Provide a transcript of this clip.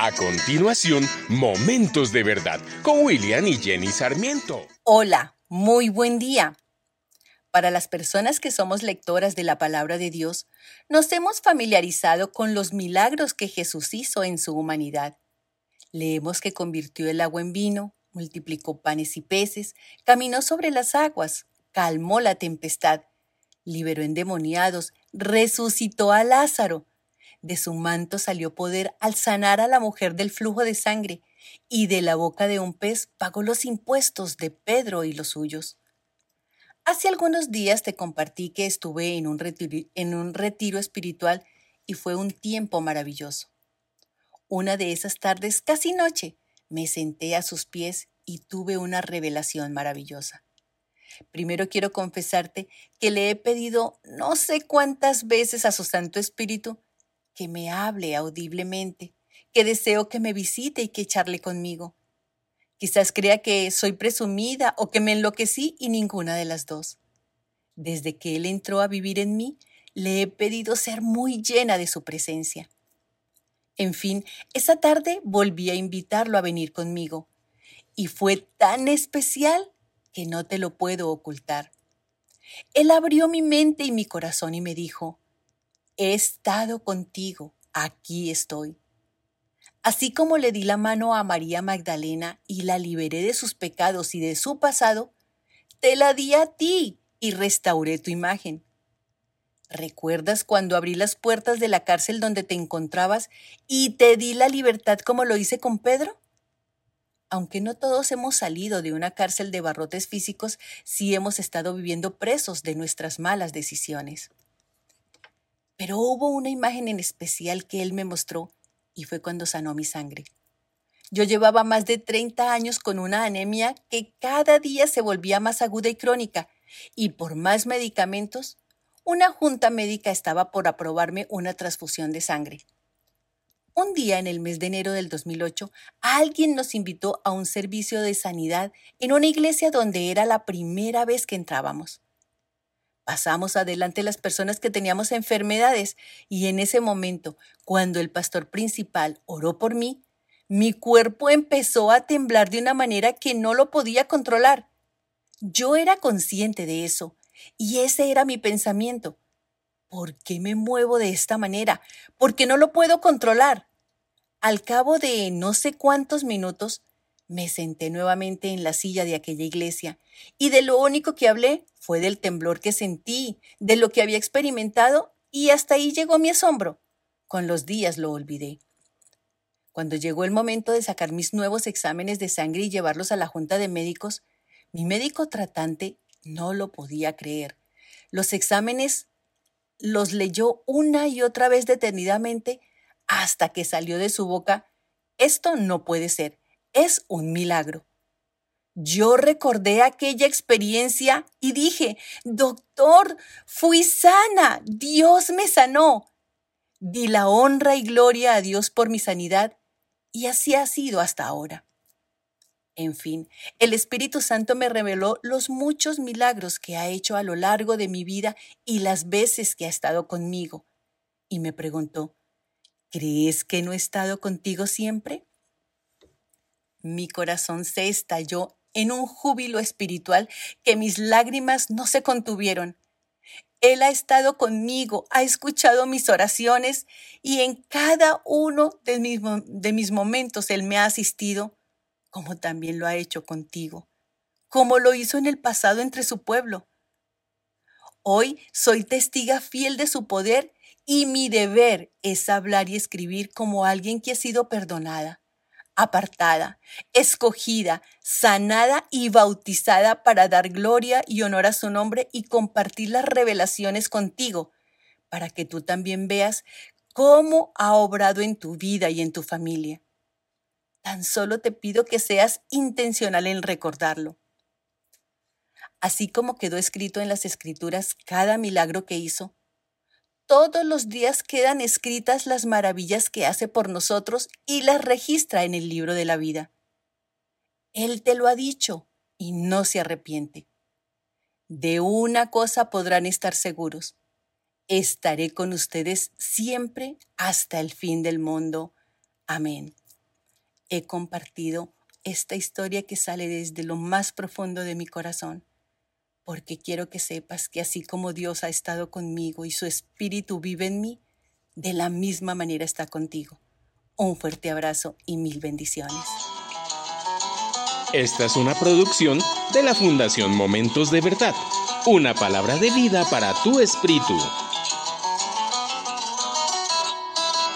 A continuación, Momentos de Verdad con William y Jenny Sarmiento. Hola, muy buen día. Para las personas que somos lectoras de la palabra de Dios, nos hemos familiarizado con los milagros que Jesús hizo en su humanidad. Leemos que convirtió el agua en vino, multiplicó panes y peces, caminó sobre las aguas, calmó la tempestad, liberó endemoniados, resucitó a Lázaro, de su manto salió poder al sanar a la mujer del flujo de sangre, y de la boca de un pez pagó los impuestos de Pedro y los suyos. Hace algunos días te compartí que estuve en un, retiro, en un retiro espiritual y fue un tiempo maravilloso. Una de esas tardes, casi noche, me senté a sus pies y tuve una revelación maravillosa. Primero quiero confesarte que le he pedido no sé cuántas veces a su Santo Espíritu que me hable audiblemente, que deseo que me visite y que charle conmigo. Quizás crea que soy presumida o que me enloquecí y ninguna de las dos. Desde que Él entró a vivir en mí, le he pedido ser muy llena de su presencia. En fin, esa tarde volví a invitarlo a venir conmigo, y fue tan especial que no te lo puedo ocultar. Él abrió mi mente y mi corazón y me dijo, he estado contigo, aquí estoy. Así como le di la mano a María Magdalena y la liberé de sus pecados y de su pasado, te la di a ti y restauré tu imagen. ¿Recuerdas cuando abrí las puertas de la cárcel donde te encontrabas y te di la libertad como lo hice con Pedro? Aunque no todos hemos salido de una cárcel de barrotes físicos, sí hemos estado viviendo presos de nuestras malas decisiones. Pero hubo una imagen en especial que él me mostró y fue cuando sanó mi sangre. Yo llevaba más de 30 años con una anemia que cada día se volvía más aguda y crónica, y por más medicamentos, una junta médica estaba por aprobarme una transfusión de sangre. Un día en el mes de enero del 2008, alguien nos invitó a un servicio de sanidad en una iglesia donde era la primera vez que entrábamos. Pasamos adelante las personas que teníamos enfermedades y en ese momento, cuando el pastor principal oró por mí, mi cuerpo empezó a temblar de una manera que no lo podía controlar. Yo era consciente de eso y ese era mi pensamiento. ¿Por qué me muevo de esta manera? ¿Por qué no lo puedo controlar? Al cabo de no sé cuántos minutos, me senté nuevamente en la silla de aquella iglesia y de lo único que hablé fue del temblor que sentí, de lo que había experimentado y hasta ahí llegó mi asombro. Con los días lo olvidé. Cuando llegó el momento de sacar mis nuevos exámenes de sangre y llevarlos a la junta de médicos, mi médico tratante no lo podía creer. Los exámenes los leyó una y otra vez detenidamente hasta que salió de su boca, esto no puede ser es un milagro. Yo recordé aquella experiencia y dije, doctor, fui sana, Dios me sanó. Di la honra y gloria a Dios por mi sanidad y así ha sido hasta ahora. En fin, el Espíritu Santo me reveló los muchos milagros que ha hecho a lo largo de mi vida y las veces que ha estado conmigo. Y me preguntó, ¿crees que no he estado contigo siempre? Mi corazón se estalló en un júbilo espiritual que mis lágrimas no se contuvieron. Él ha estado conmigo, ha escuchado mis oraciones y en cada uno de mis, momentos Él me ha asistido, como también lo ha hecho contigo, como lo hizo en el pasado entre su pueblo. Hoy soy testiga fiel de su poder y mi deber es hablar y escribir como alguien que ha sido perdonada apartada, escogida, sanada y bautizada para dar gloria y honor a su nombre y compartir las revelaciones contigo, para que tú también veas cómo ha obrado en tu vida y en tu familia. Tan solo te pido que seas intencional en recordarlo. Así como quedó escrito en las escrituras cada milagro que hizo, todos los días quedan escritas las maravillas que hace por nosotros y las registra en el libro de la vida. Él te lo ha dicho y no se arrepiente. De una cosa podrán estar seguros. Estaré con ustedes siempre hasta el fin del mundo. Amén. he compartido esta historia que sale desde lo más profundo de mi corazón, porque quiero que sepas que así como Dios ha estado conmigo y su espíritu vive en mí, de la misma manera está contigo. Un fuerte abrazo y mil bendiciones. Esta es una producción de la Fundación Momentos de Verdad, una palabra de vida para tu espíritu.